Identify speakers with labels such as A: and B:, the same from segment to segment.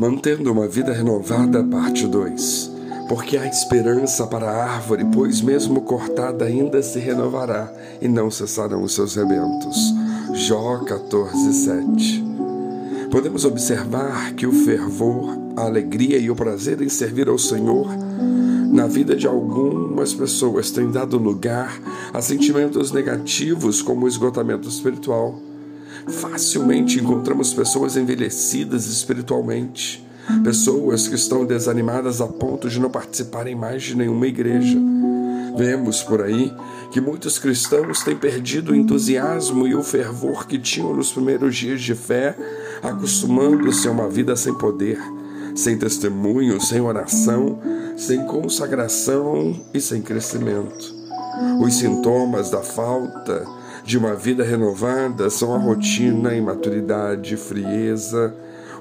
A: Mantendo uma vida renovada, parte 2. Porque há esperança para a árvore, pois mesmo cortada ainda se renovará, e não cessarão os seus rebentos. Jó 14, 7. Podemos observar que o fervor, a alegria e o prazer em servir ao Senhor na vida de algumas pessoas tem dado lugar a sentimentos negativos como o esgotamento espiritual Facilmente encontramos pessoas envelhecidas espiritualmente, pessoas que estão desanimadas a ponto de não participarem mais de nenhuma igreja. Vemos por aí que muitos cristãos têm perdido o entusiasmo e o fervor que tinham nos primeiros dias de fé, acostumando-se a uma vida sem poder, sem testemunho, sem oração, sem consagração e sem crescimento. Os sintomas da falta de uma vida renovada são a rotina, a imaturidade, frieza,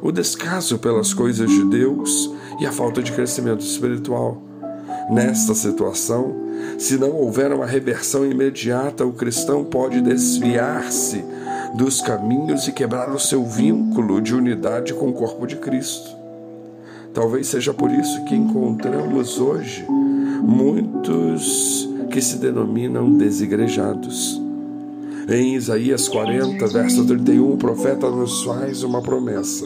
A: o descaso pelas coisas de Deus e a falta de crescimento espiritual. Nesta situação, se não houver uma reversão imediata, o cristão pode desviar-se dos caminhos e quebrar o seu vínculo de unidade com o corpo de Cristo. Talvez seja por isso que encontramos hoje muitos que se denominam desigrejados. Em Isaías 40, verso 31, o profeta nos faz uma promessa.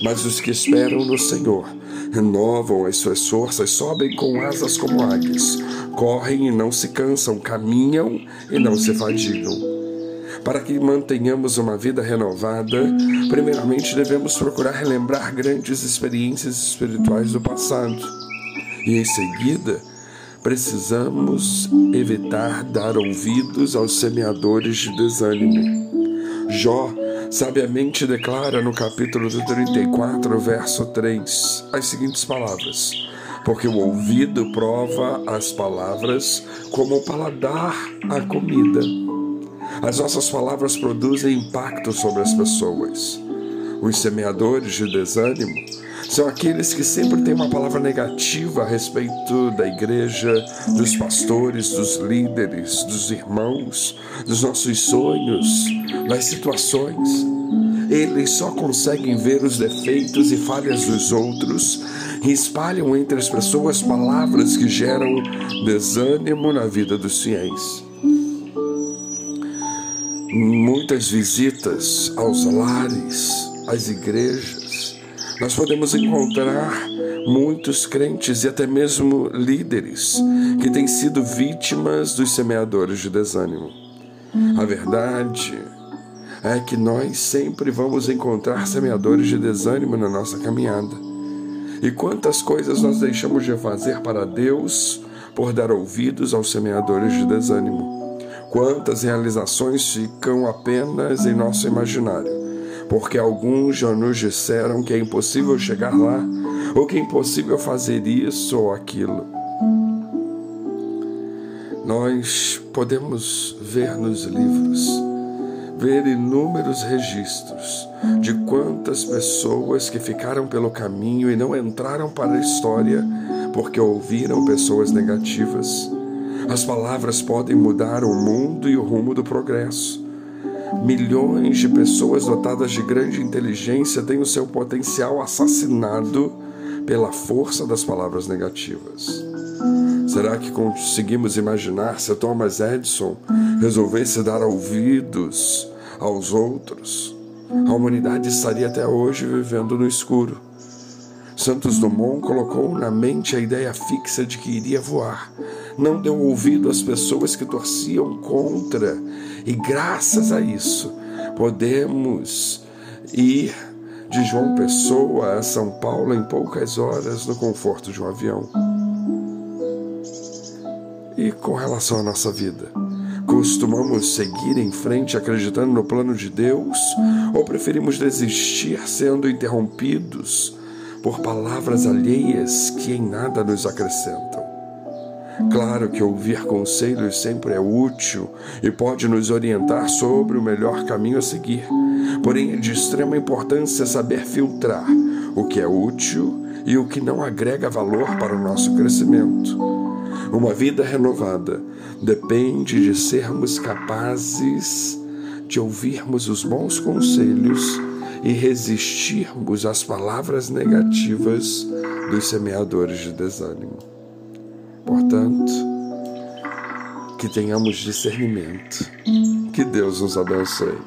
A: Mas os que esperam no Senhor renovam as suas forças, sobem com asas como águias, correm e não se cansam, caminham e não se fadigam. Para que mantenhamos uma vida renovada, primeiramente devemos procurar relembrar grandes experiências espirituais do passado. E em seguida, precisamos evitar dar ouvidos aos semeadores de desânimo. Jó sabiamente declara no capítulo 34, verso 3, as seguintes palavras: Porque o ouvido prova as palavras como o paladar a comida. As nossas palavras produzem impacto sobre as pessoas. Os semeadores de desânimo são aqueles que sempre têm uma palavra negativa a respeito da igreja, dos pastores, dos líderes, dos irmãos, dos nossos sonhos, das situações. Eles só conseguem ver os defeitos e falhas dos outros e espalham entre as pessoas palavras que geram desânimo na vida dos fiéis. Muitas visitas aos lares, às igrejas, nós podemos encontrar muitos crentes e até mesmo líderes que têm sido vítimas dos semeadores de desânimo. A verdade é que nós sempre vamos encontrar semeadores de desânimo na nossa caminhada. E quantas coisas nós deixamos de fazer para Deus por dar ouvidos aos semeadores de desânimo? Quantas realizações ficam apenas em nosso imaginário? Porque alguns já nos disseram que é impossível chegar lá, ou que é impossível fazer isso ou aquilo. Nós podemos ver nos livros, ver inúmeros registros de quantas pessoas que ficaram pelo caminho e não entraram para a história porque ouviram pessoas negativas. As palavras podem mudar o mundo e o rumo do progresso. Milhões de pessoas dotadas de grande inteligência têm o seu potencial assassinado pela força das palavras negativas. Será que conseguimos imaginar se Thomas Edison resolvesse dar ouvidos aos outros? A humanidade estaria até hoje vivendo no escuro. Santos Dumont colocou na mente a ideia fixa de que iria voar. Não deu ouvido às pessoas que torciam contra, e graças a isso podemos ir de João Pessoa a São Paulo em poucas horas no conforto de um avião. E com relação à nossa vida? Costumamos seguir em frente acreditando no plano de Deus ou preferimos desistir sendo interrompidos por palavras alheias que em nada nos acrescentam. Claro que ouvir conselhos sempre é útil e pode nos orientar sobre o melhor caminho a seguir, porém é de extrema importância saber filtrar o que é útil e o que não agrega valor para o nosso crescimento. Uma vida renovada depende de sermos capazes de ouvirmos os bons conselhos e resistirmos às palavras negativas dos semeadores de desânimo. Portanto, que tenhamos discernimento. Que Deus nos abençoe.